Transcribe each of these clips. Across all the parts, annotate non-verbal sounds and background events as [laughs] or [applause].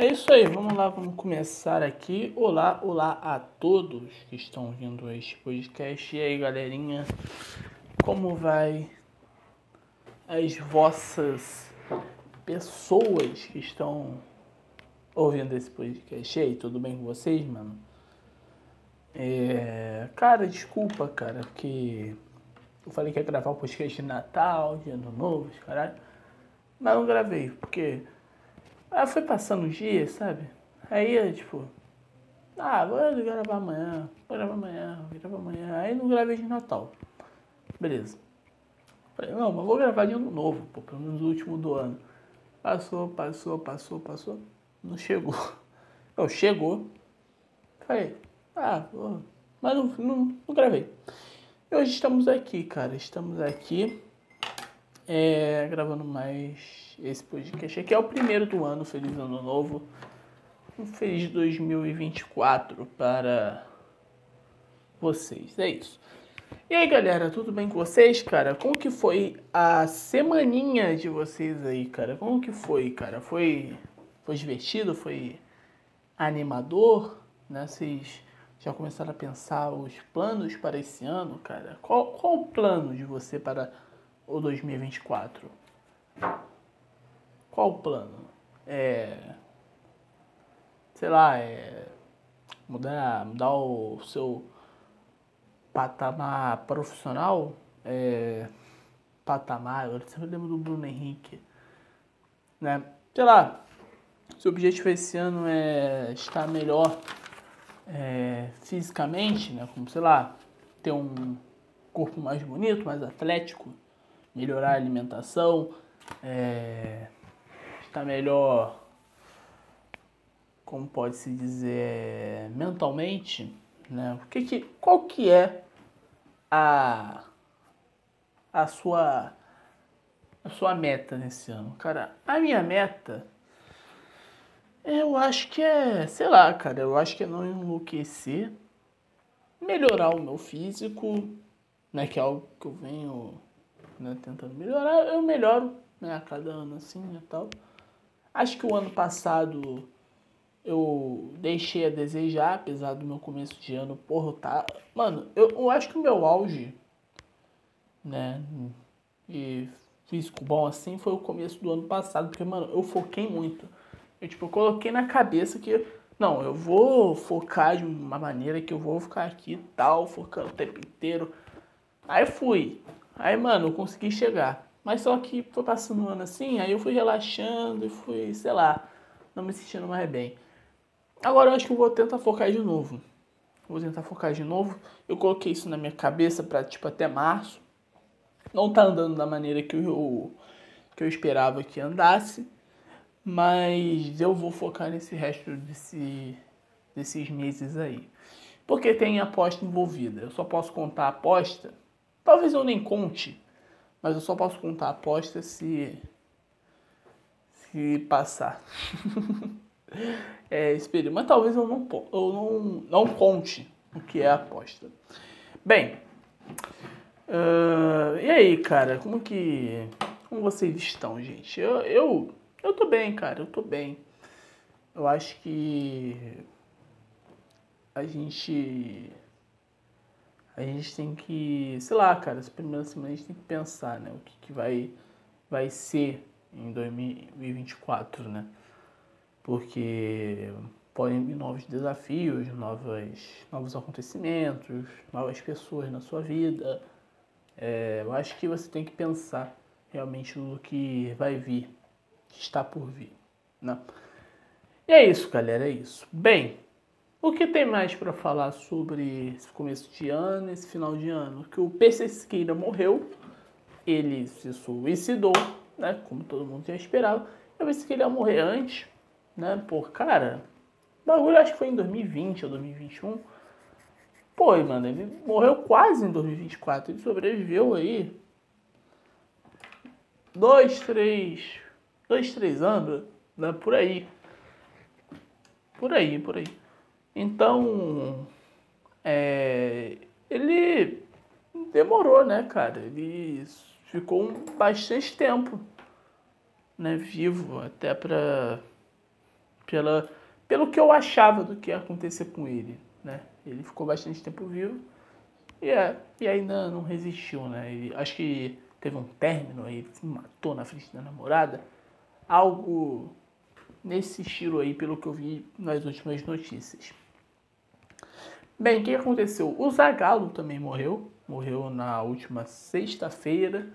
É isso aí, vamos lá, vamos começar aqui. Olá, olá a todos que estão vindo a este podcast. E aí, galerinha, como vai as vossas pessoas que estão ouvindo esse podcast? E aí, tudo bem com vocês, mano? É... Cara, desculpa, cara, porque eu falei que ia gravar o podcast de Natal, de Ano Novo, caralho. Mas não gravei, porque Aí foi passando os dias, sabe? Aí, tipo, ah, vou gravar amanhã, vou gravar amanhã, vou gravar amanhã. Aí não gravei de Natal. Beleza. Falei, não, mas vou gravar de ano novo, pô, pelo menos o último do ano. Passou, passou, passou, passou. Não chegou. [laughs] Não, chegou. Falei, ah, mas não, não, não gravei. E hoje estamos aqui, cara. Estamos aqui é, gravando mais esse podcast aqui é o primeiro do ano. Feliz Ano Novo. Um feliz 2024 para vocês. É isso. E aí, galera, tudo bem com vocês, cara? Como que foi a semaninha de vocês aí, cara? Como que foi, cara? Foi, foi divertido? Foi animador? Né? Vocês já começaram a pensar os planos para esse ano, cara? Qual, qual o plano de você para o 2024? Qual o plano? É. Sei lá, é. Mudar, mudar o seu patamar profissional? É. Patamar, eu sempre lembro do Bruno Henrique. Né? Sei lá, seu objetivo esse ano é estar melhor é, fisicamente, né? Como, sei lá, ter um corpo mais bonito, mais atlético, melhorar a alimentação, é, está melhor, como pode se dizer, mentalmente, né? O que que, qual que é a a sua a sua meta nesse ano, cara? A minha meta eu acho que é, sei lá, cara, eu acho que é não enlouquecer, melhorar o meu físico, né, que é algo que eu venho né, tentando melhorar, eu melhoro né, a cada ano assim e tal. Acho que o ano passado eu deixei a desejar, apesar do meu começo de ano, porra, tá. Mano, eu, eu acho que o meu auge, né? E físico bom assim foi o começo do ano passado, porque, mano, eu foquei muito. Eu, tipo, eu coloquei na cabeça que, não, eu vou focar de uma maneira que eu vou ficar aqui tal, focando o tempo inteiro. Aí fui. Aí, mano, eu consegui chegar. Mas só que foi passando um ano assim, aí eu fui relaxando e fui, sei lá, não me sentindo mais bem. Agora eu acho que eu vou tentar focar de novo. Vou tentar focar de novo. Eu coloquei isso na minha cabeça para tipo até março. Não tá andando da maneira que eu que eu esperava que andasse, mas eu vou focar nesse resto desse, desses meses aí. Porque tem aposta envolvida. Eu só posso contar aposta. Talvez eu nem conte mas eu só posso contar a aposta se. se passar. [laughs] é, espere, mas talvez eu não, eu não, não conte o que é a aposta. Bem, uh, e aí, cara, como que. Como vocês estão, gente? Eu, eu, eu tô bem, cara, eu tô bem. Eu acho que a gente a gente tem que, sei lá, cara, essa primeira semana a gente tem que pensar, né, o que, que vai, vai ser em 2024, né? Porque podem vir novos desafios, novas, novos acontecimentos, novas pessoas na sua vida. É, eu acho que você tem que pensar realmente no que vai vir, que está por vir, né? E é isso, galera, é isso. Bem, o que tem mais para falar sobre esse começo de ano, esse final de ano? Que o PC Siqueira morreu, ele se suicidou, né? Como todo mundo tinha esperado. Eu pensei que ele ia morrer antes, né? Por cara, o bagulho acho que foi em 2020 ou 2021. Pô, mano, ele morreu quase em 2024. Ele sobreviveu aí dois, três, dois, três anos, né? Por aí. Por aí, por aí. Então, é, ele demorou, né, cara? Ele ficou bastante tempo, né, vivo, até pra, Pela, pelo que eu achava do que ia acontecer com ele, né? Ele ficou bastante tempo vivo e, é, e ainda não resistiu, né? Ele, acho que teve um término, ele se matou na frente da namorada. Algo nesse estilo aí, pelo que eu vi nas últimas notícias. Bem, o que aconteceu? O Zagallo também morreu. Morreu na última sexta-feira.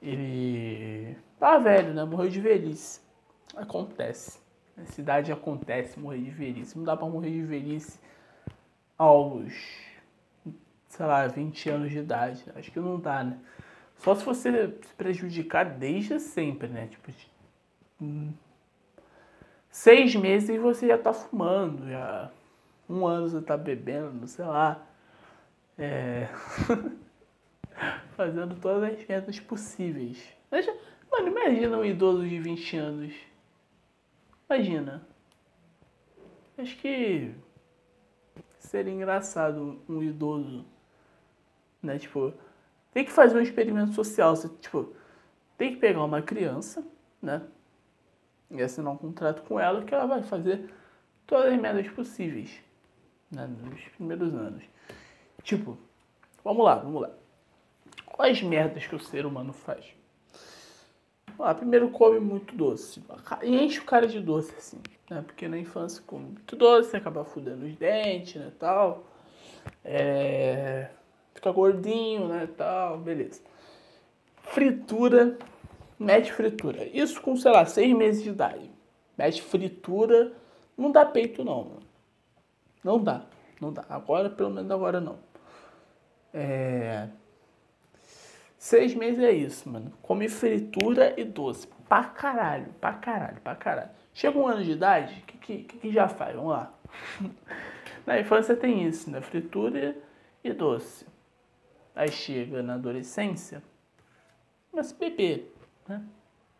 Ele tá velho, né? Morreu de velhice. Acontece. Na cidade acontece morrer de velhice. Não dá pra morrer de velhice aos, sei lá, 20 anos de idade. Acho que não dá, né? Só se você se prejudicar desde sempre, né? Tipo, hum, seis meses e você já tá fumando, já um ano você tá bebendo, sei lá. É... [laughs] Fazendo todas as metas possíveis. Mano, imagina um idoso de 20 anos. Imagina. Acho que seria engraçado um idoso, né? Tipo, tem que fazer um experimento social. Você, tipo, tem que pegar uma criança, né? E assinar um contrato com ela que ela vai fazer todas as merdas possíveis né, nos primeiros anos. Tipo, vamos lá, vamos lá. Quais merdas que o ser humano faz? Ah, primeiro come muito doce. E enche o cara de doce, assim, né? Porque na infância come muito doce, acaba fudendo os dentes, né, tal. É... Fica gordinho, né, tal, beleza. Fritura, mete fritura. Isso com, sei lá, seis meses de idade. Mete fritura, não dá peito não, mano. Não dá, não dá. Agora, pelo menos agora não. É... Seis meses é isso, mano. Come fritura e doce. Pra caralho, pra caralho, pra caralho. Chega um ano de idade, o que, que, que, já faz? Vamos lá. [laughs] na infância tem isso, né? Fritura e doce. Aí chega na adolescência, começa a beber, né?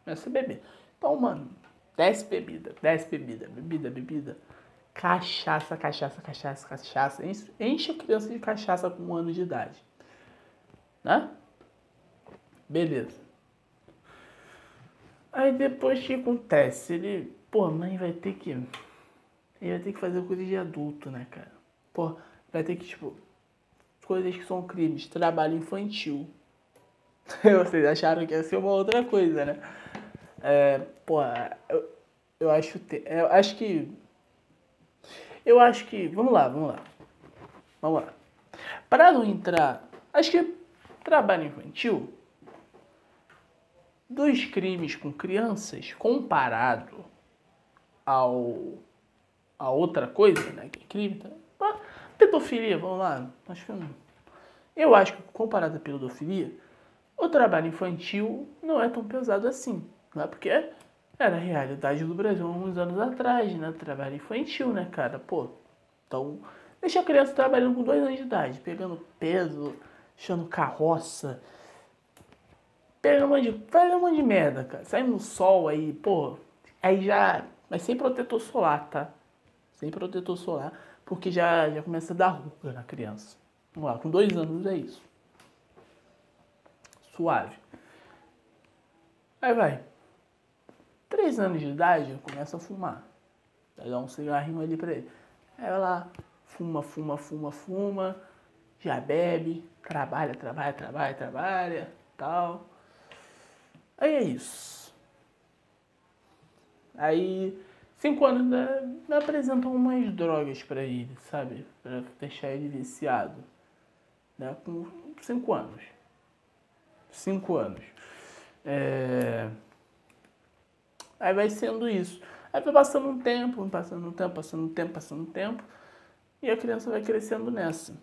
Começa a beber. Então, mano, desce bebida, desce bebida, bebida, bebida. Cachaça, cachaça, cachaça, cachaça. Enche a criança de cachaça com um ano de idade. Né? Beleza. Aí depois o que acontece? Ele, pô, mãe vai ter que. Ele vai ter que fazer coisa de adulto, né, cara? Pô, vai ter que, tipo, coisas que são crimes, trabalho infantil. [laughs] Vocês acharam que ia ser uma outra coisa, né? É, pô, eu, eu acho. Eu acho que eu acho que. Vamos lá, vamos lá. Vamos lá. Para não entrar. Acho que trabalho infantil. Dos crimes com crianças comparado ao. a outra coisa, né? Que é crime. Tá? Pedofilia, vamos lá. Acho que não. Eu acho que comparado à pedofilia, o trabalho infantil não é tão pesado assim. Não é porque era a realidade do Brasil uns anos atrás, né? Trabalho infantil, né, cara? Pô, então, deixa a criança trabalhando com dois anos de idade, pegando peso, deixando carroça, pegando um monte de, fazendo um monte de merda, cara. Saindo no sol aí, pô, aí já, mas sem protetor solar, tá? Sem protetor solar, porque já, já começa a dar ruga na criança. Vamos lá, com dois anos é isso. Suave. Aí vai. Três anos de idade, começa a fumar. Vai dar um cigarrinho ali pra ele. Aí ela fuma, fuma, fuma, fuma, já bebe, trabalha, trabalha, trabalha, trabalha, tal. Aí é isso. Aí, cinco anos, né, apresentam umas drogas pra ele, sabe? Pra deixar ele viciado. Né? Com cinco anos. Cinco anos. É... Aí vai sendo isso. Aí vai passando um tempo, passando um tempo, passando um tempo, passando um tempo. E a criança vai crescendo nessa.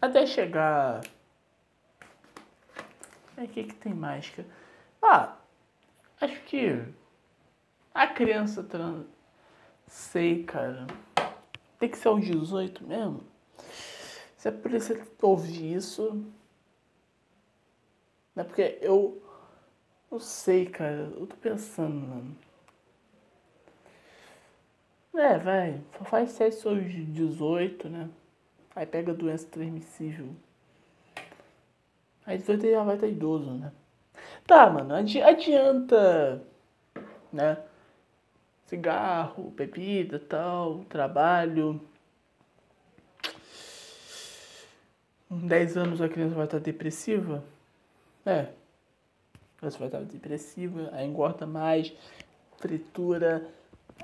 Até chegar. É que que tem mais? Ah, acho que a criança trans. Sei, cara. Tem que ser aos 18 mesmo? Se isso que ouvir isso. Não é porque eu. Não sei, cara. Eu tô pensando, mano. É, vai. Faz sexo aos 18, né? Aí pega doença transmissível. Aí 18 já vai estar idoso, né? Tá, mano, adi adianta, né? cigarro, bebida, tal, trabalho. Com 10 anos a criança vai estar depressiva? É. Criança vai estar depressiva, aí engorda mais, fritura,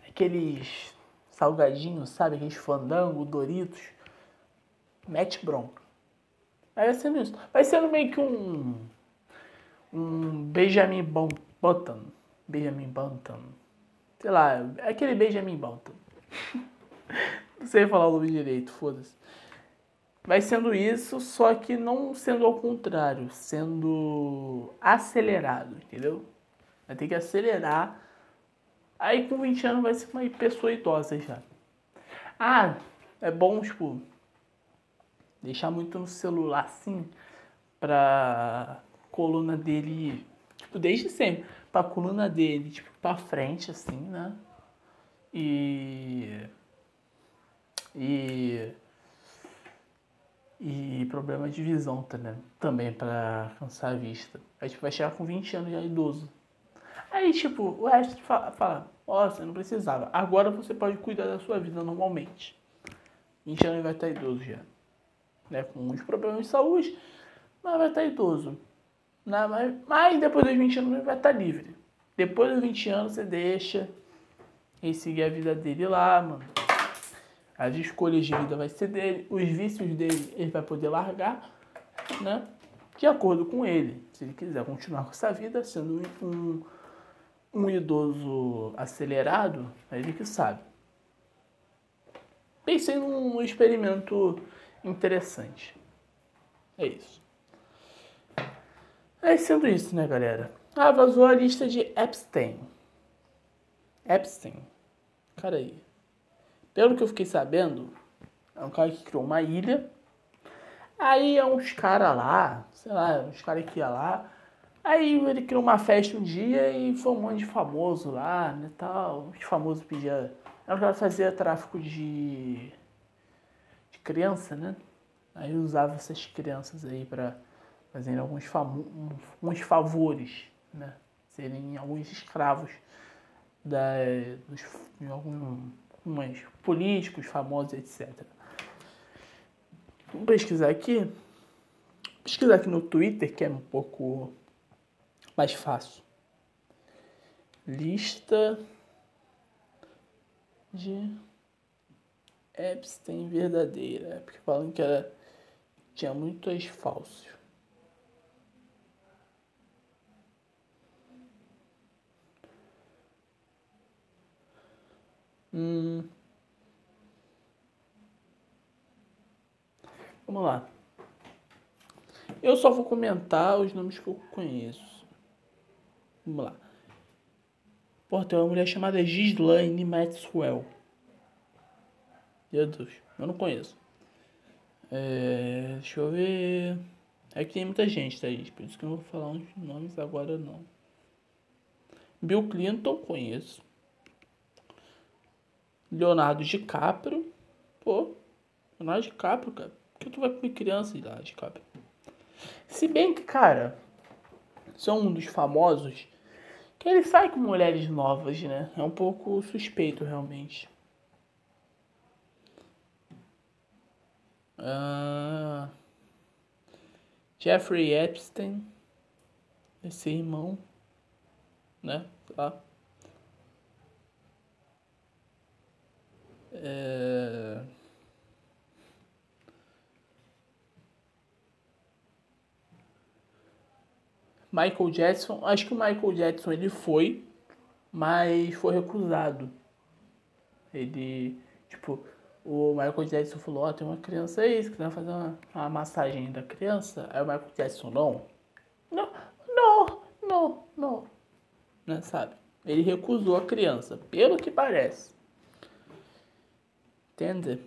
aqueles salgadinhos, sabe? Aqueles fandango, Doritos. Mete bronca. Vai sendo isso. Vai sendo meio que um. Um Benjamin Button. Benjamin Button. Sei lá, aquele Benjamin Button. [laughs] não sei falar o nome direito, foda-se. Vai sendo isso, só que não sendo ao contrário, sendo acelerado, entendeu? Vai ter que acelerar. Aí com 20 anos vai ser uma pessoa idosa já. Ah, é bom, tipo, deixar muito no celular assim, pra coluna dele, tipo, desde sempre, pra coluna dele, tipo, pra frente, assim, né? E. E. E problema de visão também, também para cansar a vista. Aí tipo, vai chegar com 20 anos já idoso. Aí, tipo, o resto fala, fala ó, você não precisava. Agora você pode cuidar da sua vida normalmente. 20 anos vai estar idoso já né, com uns problemas de saúde, mas vai estar idoso. Né? Mas, mas depois dos 20 anos vai estar livre. Depois dos 20 anos você deixa ele seguir a vida dele lá, mano. As escolhas de vida vai ser dele, os vícios dele ele vai poder largar, né? De acordo com ele. Se ele quiser continuar com essa vida, sendo um, um idoso acelerado, é ele que sabe. Pensei num experimento interessante. É isso. É sendo isso, né, galera? Ah, vazou a lista de Epstein. Epstein. Cara aí. Pelo que eu fiquei sabendo, é um cara que criou uma ilha. Aí é uns caras lá, sei lá, uns caras que ia lá. Aí ele criou uma festa um dia e foi um monte de famoso lá, né, tal. Os famosos pediam... Era que fazia tráfico de criança, né? Aí usava essas crianças aí para fazerem alguns uns favores, né? Serem alguns escravos da, dos, de alguns políticos famosos, etc. Vamos pesquisar aqui. Pesquisar aqui no Twitter, que é um pouco mais fácil. Lista de Epstein verdadeira, porque falam que ela tinha muitos falsos. Hum. Vamos lá. Eu só vou comentar os nomes que eu conheço. Vamos lá. Pô, tem uma mulher chamada Gislaine Maxwell. Meu Deus, eu não conheço. É, deixa eu ver. É que tem muita gente, tá, gente? Por isso que eu não vou falar uns nomes agora, não. Bill Clinton, conheço. Leonardo DiCaprio. Pô, Leonardo DiCaprio, cara. Por que tu vai comer criança, Leonardo DiCaprio? Se bem que, cara, são um dos famosos que ele sai com mulheres novas, né? É um pouco suspeito, realmente. Uh, Jeffrey Epstein, esse irmão, né? Tá. É... Michael Jackson, acho que o Michael Jackson ele foi, mas foi recusado. Ele, tipo, o Michael Jackson falou, ó, oh, tem uma criança aí, se quiser fazer uma, uma massagem da criança. Aí o Michael Jackson, não. Não, não, não, não. Né, sabe? Ele recusou a criança, pelo que parece. Entende?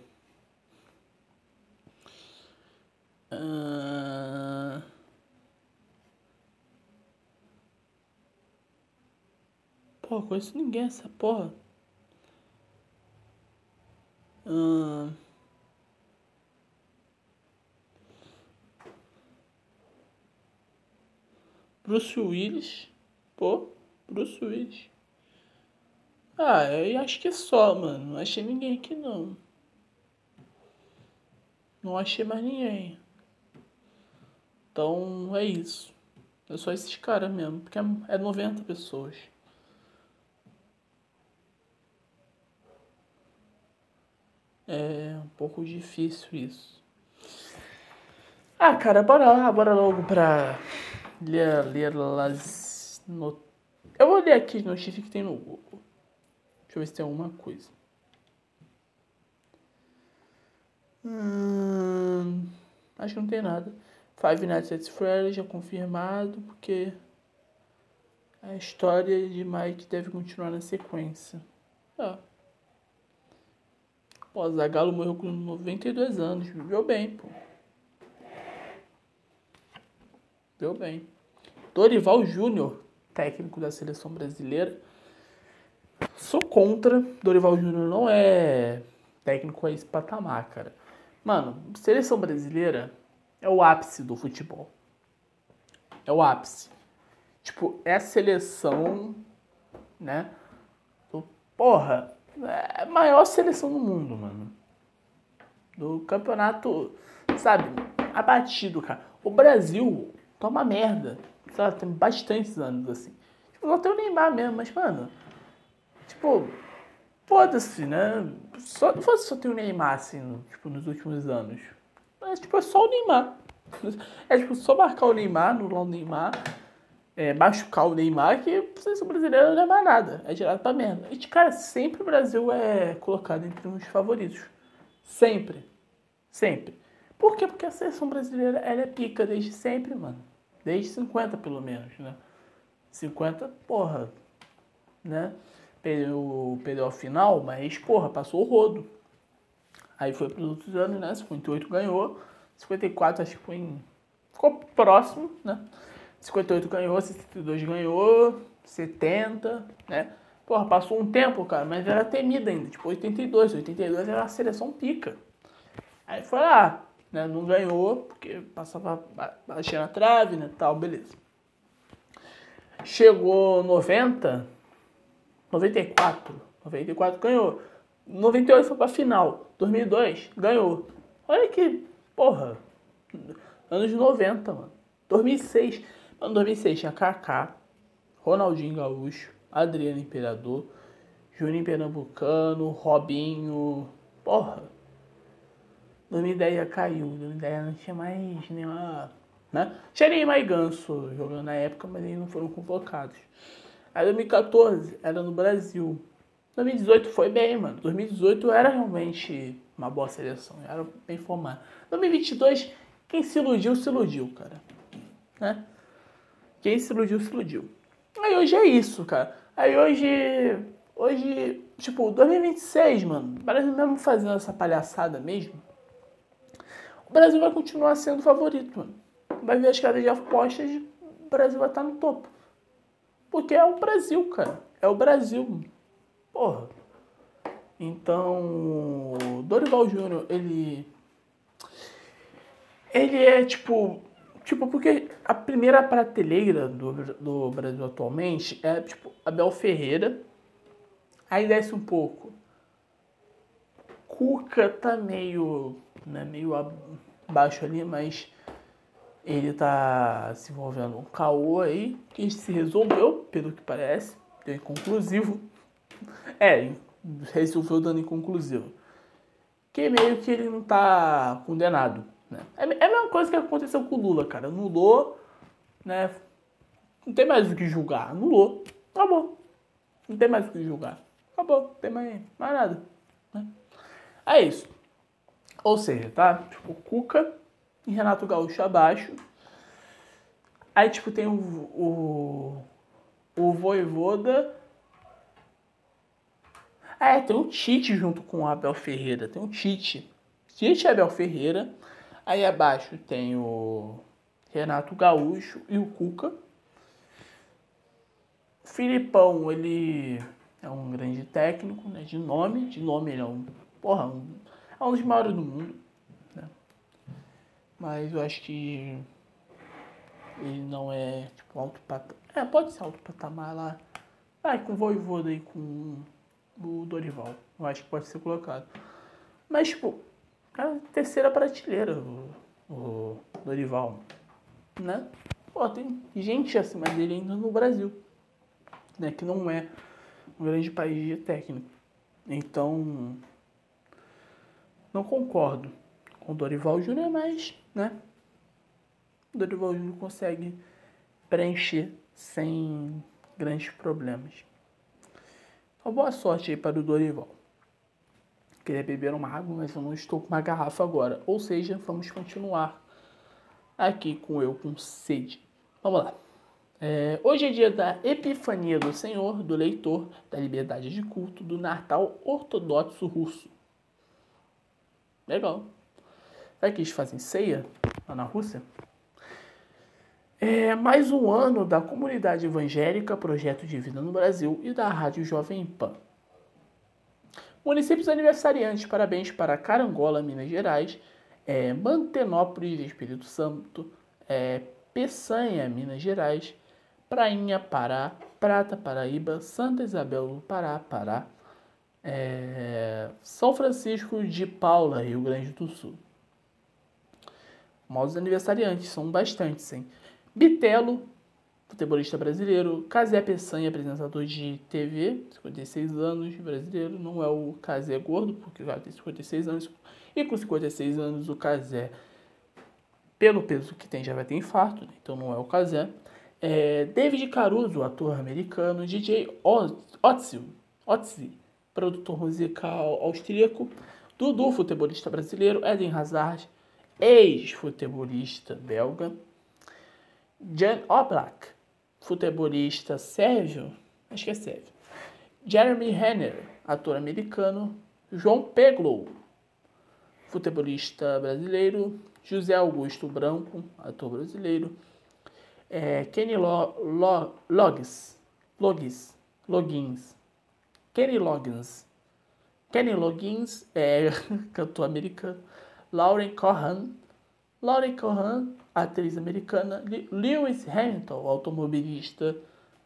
Uh... Pô, conheço ninguém essa porra. Hum... Bruce Willis. Pô, Bruce Willis. Ah, eu acho que só, mano. Não achei ninguém aqui não. Não achei mais ninguém. Então é isso. É só esses caras mesmo, porque é 90 é pessoas. É um pouco difícil isso. Ah, cara, bora lá, bora logo pra ler, ler as not... Eu vou ler aqui as notícias que tem no Google. Deixa eu ver se tem alguma coisa. Hum, acho que não tem nada. Five Nights at Freddy's já confirmado, porque a história de Mike deve continuar na sequência. Ah. Pô, Zagalo morreu com 92 anos, viveu bem, pô. Viveu bem. Dorival Júnior, técnico da seleção brasileira. Sou contra. Dorival Júnior não é técnico a esse patamar, cara. Mano, seleção brasileira é o ápice do futebol. É o ápice. Tipo, é a seleção, né? Porra, é a maior seleção do mundo, mano. Do campeonato, sabe? Abatido, cara. O Brasil toma merda. Sabe? Tem bastantes anos assim. Tipo, tem o Neymar mesmo, mas, mano. Tipo, foda-se, né? Só, não fosse só ter o Neymar, assim, no, tipo, nos últimos anos. Mas, tipo, é só o Neymar. É, tipo, só marcar o Neymar, anular o Neymar, é, machucar o Neymar, que a seleção brasileira não é mais nada. É direto pra merda. E, cara, sempre o Brasil é colocado entre os favoritos. Sempre. Sempre. Por quê? Porque a seleção brasileira, ela é pica desde sempre, mano. Desde 50, pelo menos, né? 50, porra, né? Perdeu a final, mas, porra, passou o rodo. Aí foi para os outros anos, né? 58 ganhou. 54 acho que foi em... Ficou próximo, né? 58 ganhou, 62 ganhou, 70, né? Porra, passou um tempo, cara, mas era temida ainda. Tipo, 82, 82 era a seleção pica. Aí foi lá, né? Não ganhou, porque passava baixando na trave, né? Tal, beleza. Chegou 90, 94, 94 ganhou. 98 foi pra final. 2002 ganhou. Olha que, porra, anos 90, mano. 2006, mano, 2006 tinha Kaká, Ronaldinho Gaúcho, Adriano Imperador, Juninho Pernambucano, Robinho, porra. 2010 já caiu, 2010 não tinha mais nenhuma, né? Tinha Neymar e Ganso jogando na época, mas eles não foram convocados. Aí 2014 era no Brasil. 2018 foi bem, mano. 2018 era realmente uma boa seleção, era bem formado. 2022, quem se iludiu, se iludiu, cara. Né? Quem se iludiu, se iludiu. Aí hoje é isso, cara. Aí hoje, hoje, tipo, 2026, mano, o Brasil mesmo fazendo essa palhaçada mesmo, o Brasil vai continuar sendo favorito, mano. Vai ver as caras de apostas, o Brasil vai estar no topo. Porque é o Brasil, cara. É o Brasil. Porra. Então, Dorival Júnior, ele. Ele é tipo. Tipo, porque a primeira prateleira do, do Brasil atualmente é tipo Abel Ferreira. Aí desce um pouco. Cuca tá meio. Né, meio abaixo ali, mas ele tá se envolvendo um caô aí, que se resolveu, pelo que parece, deu inconclusivo. É, resolveu dando inconclusivo. Que meio que ele não tá condenado. Né? É, é a mesma coisa que aconteceu com o Lula, cara. Anulou, né? Não tem mais o que julgar. Anulou. Acabou. Não tem mais o que julgar. Acabou. Não tem mais, mais nada. Né? É isso. Ou seja, tá? Tipo, Cuca e Renato Gaúcho abaixo. Aí, tipo, tem o, o, o Voivoda é, tem um Tite junto com o Abel Ferreira. Tem um Tite. Tite Abel Ferreira. Aí abaixo tem o Renato Gaúcho e o Cuca. O Filipão, ele é um grande técnico, né? De nome. De nome ele é um. Porra, um, é um dos maiores do mundo. Né? Mas eu acho que ele não é tipo alto patamar. É, pode ser alto patamar lá. Vai com o Voivoda com o Dorival. Eu acho que pode ser colocado. Mas, tipo, cara, terceira prateleira o, o Dorival. Né? Pô, tem gente acima dele ainda no Brasil. Né? Que não é um grande país de técnico. Então, não concordo com o Dorival Júnior, mas, né? O Dorival Júnior consegue preencher sem grandes problemas. Então, boa sorte aí para o Dorival. Queria beber uma água, mas eu não estou com uma garrafa agora. Ou seja, vamos continuar aqui com eu com sede. Vamos lá. É, hoje é dia da Epifania do Senhor, do Leitor, da Liberdade de Culto, do Natal Ortodoxo Russo. Legal. Será que eles fazem ceia lá na Rússia? É mais um ano da comunidade evangélica Projeto de Vida no Brasil e da Rádio Jovem Pan. Municípios aniversariantes, parabéns para Carangola, Minas Gerais, é, Mantenópolis, Espírito Santo, é, Peçanha, Minas Gerais, Prainha, Pará, Prata, Paraíba, Santa Isabel do Pará, Pará, é, São Francisco de Paula, Rio Grande do Sul. Modos aniversariantes, são bastantes, hein? Bitelo, futebolista brasileiro. Casé Peçanha, apresentador de TV, 56 anos, brasileiro. Não é o Casé gordo, porque já tem 56 anos. E com 56 anos, o Casé, pelo peso que tem, já vai ter infarto, né? então não é o Casé. É David Caruso, ator americano. DJ Otzi, Otzi produtor musical austríaco. Dudu, futebolista brasileiro. Eden Hazard, ex-futebolista belga. Jan Oblak, futebolista sérvio, acho que é sérvio. Jeremy Renner, ator americano. João Peglow, futebolista brasileiro. José Augusto Branco, ator brasileiro. É, Kenny Lo, Lo, Logs, Logis, Logins. Kenny Loggins. Kenny Loggins é [laughs] cantor americano. Lauren Cohan. Lauren Cohan atriz americana, Lewis Hamilton, automobilista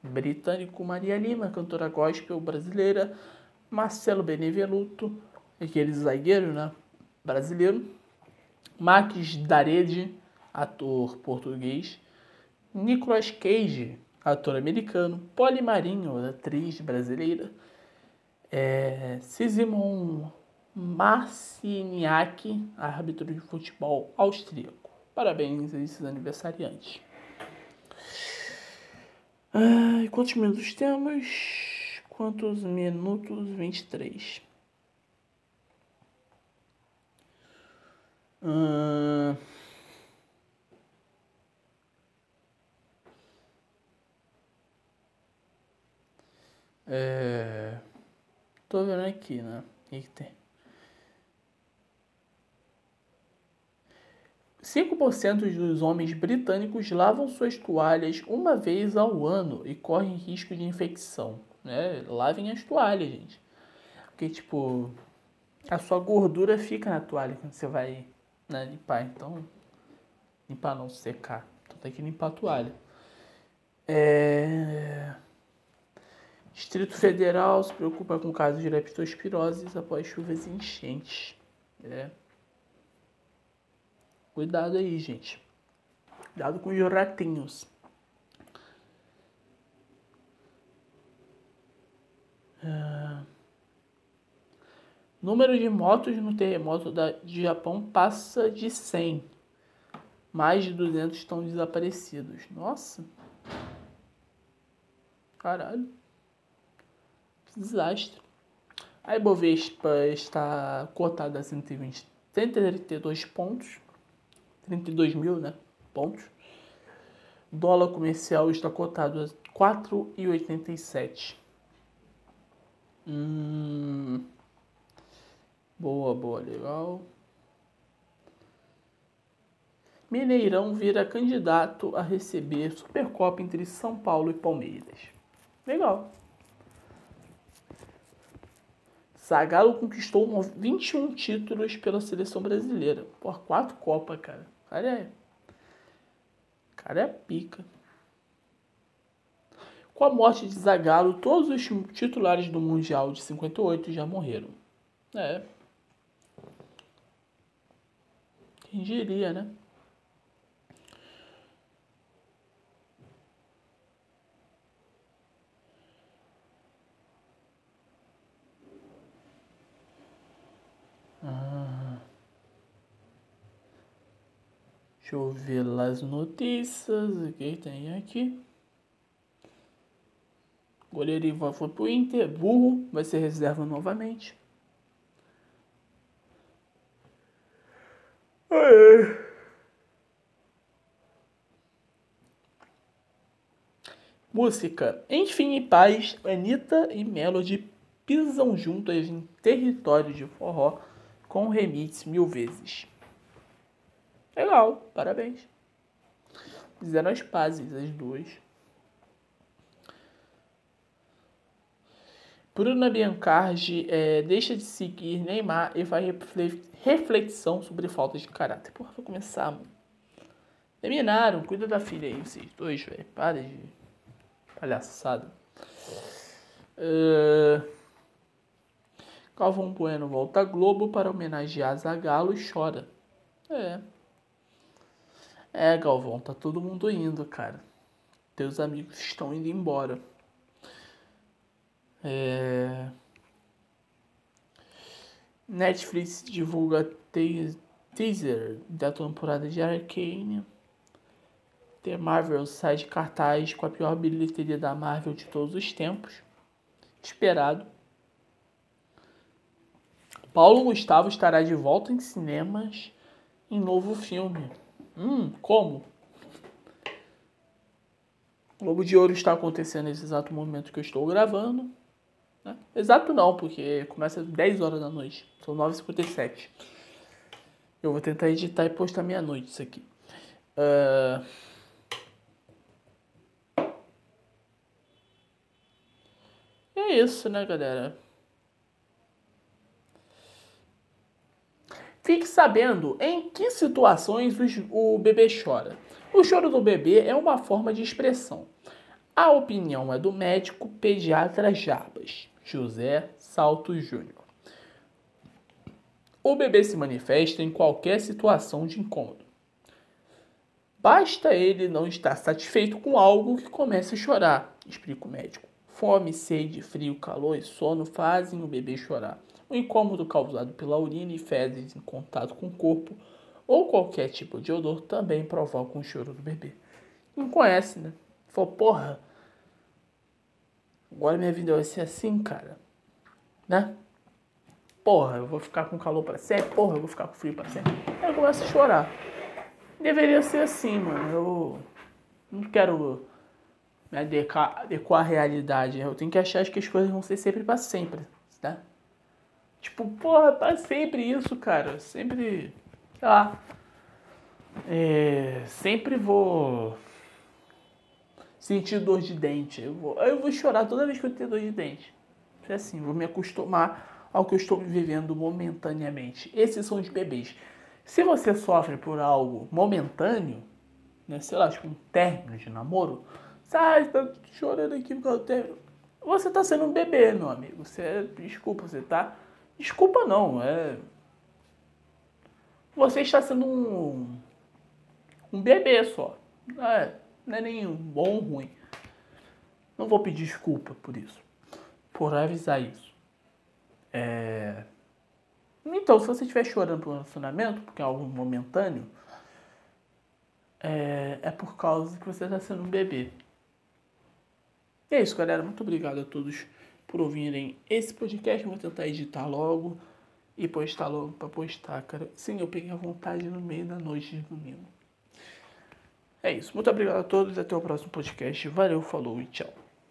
britânico, Maria Lima, cantora gospel brasileira, Marcelo Benevenuto, aquele zagueiro, né, brasileiro, Max Darede, ator português, Nicolas Cage, ator americano, Polly Marinho, atriz brasileira, é, Sisimon Marciniak, árbitro de futebol austríaco. Parabéns a esses aniversariantes. Ah, quantos minutos temos? Quantos minutos? 23. Ah, é, tô vendo aqui, né? O que, que tem? 5% dos homens britânicos lavam suas toalhas uma vez ao ano e correm risco de infecção. Né? Lavem as toalhas, gente. Porque, tipo, a sua gordura fica na toalha quando você vai né, limpar. Então, limpar não, secar. Então tem que limpar a toalha. É... Distrito Federal se preocupa com casos de leptospirose após chuvas e enchentes. É. Cuidado aí, gente. Cuidado com os ratinhos. É... Número de motos no terremoto da, de Japão passa de 100. Mais de 200 estão desaparecidos. Nossa. Caralho. Que desastre. A Ibovespa está cotada a 120, 132 pontos. 32 mil né, pontos. Dólar comercial está cotado a 4,87. Hum, boa, boa, legal. Mineirão vira candidato a receber Supercopa entre São Paulo e Palmeiras. Legal. Zagallo conquistou 21 títulos pela seleção brasileira. Por quatro Copas, cara cara é. cara é pica. Com a morte de Zagallo, todos os titulares do Mundial de 58 já morreram. É. Quem diria, né? Ah. Deixa eu ver as notícias. O que tem aqui? Goleiro Ivan foi pro Inter. Burro vai ser reserva novamente. Aê. Música Enfim em Paz, Anitta e Melody pisam juntas em território de forró com remix mil vezes. Legal, parabéns. Fizeram as pazes, as duas. Bruna Biancardi é, deixa de seguir Neymar e vai reflexão sobre falta de caráter. Porra, vou começar, mano. Terminaram, cuida da filha aí, vocês dois, velho. Para de palhaçada. Uh... Calvão Bueno volta a Globo para homenagear Zagallo e chora. É. É, Galvão, tá todo mundo indo, cara. Teus amigos estão indo embora. É... Netflix divulga teaser da temporada de Arcane. The Marvel sai de cartaz com a pior bilheteria da Marvel de todos os tempos. Esperado. Paulo Gustavo estará de volta em cinemas em novo filme. Hum, como? O Globo de Ouro está acontecendo nesse exato momento que eu estou gravando. Né? Exato não, porque começa às 10 horas da noite. São 9h57. Eu vou tentar editar e postar meia-noite isso aqui. Uh... É isso, né, galera? Fique sabendo em que situações o bebê chora. O choro do bebê é uma forma de expressão. A opinião é do médico pediatra Jarbas. José Salto Júnior. O bebê se manifesta em qualquer situação de incômodo. Basta ele não estar satisfeito com algo que comece a chorar, explica o médico. Fome, sede, frio, calor e sono fazem o bebê chorar. O incômodo causado pela urina e fezes em contato com o corpo ou qualquer tipo de odor também provoca um choro do bebê. Não conhece, né? Falou, porra, Agora minha vida vai ser assim, cara. Né? Porra, eu vou ficar com calor para sempre. Porra, eu vou ficar com frio para sempre. Aí eu começo a chorar. Deveria ser assim, mano. Eu não quero me adequar, adequar à realidade. Eu tenho que achar que as coisas vão ser sempre para sempre, né? Tipo, porra, pra sempre isso, cara. Sempre, sei lá. É, sempre vou sentir dor de dente. Eu vou, eu vou chorar toda vez que eu tenho dor de dente. É assim, vou me acostumar ao que eu estou vivendo momentaneamente. Esses são os bebês. Se você sofre por algo momentâneo, né, sei lá, tipo um término de namoro, sai, tá chorando aqui por causa do término. Você tá sendo um bebê, meu amigo. Você, desculpa, você tá. Desculpa não, é. Você está sendo um. Um bebê só. É não é nem bom ou ruim. Não vou pedir desculpa por isso. Por avisar isso. É... Então, se você estiver chorando um relacionamento, porque é algo momentâneo, é, é por causa que você está sendo um bebê. E é isso, galera. Muito obrigado a todos por ouvirem esse podcast. vou tentar editar logo e postar logo para postar, cara. Sim, eu peguei a vontade no meio da noite de domingo. É isso. Muito obrigado a todos. Até o próximo podcast. Valeu, falou e tchau.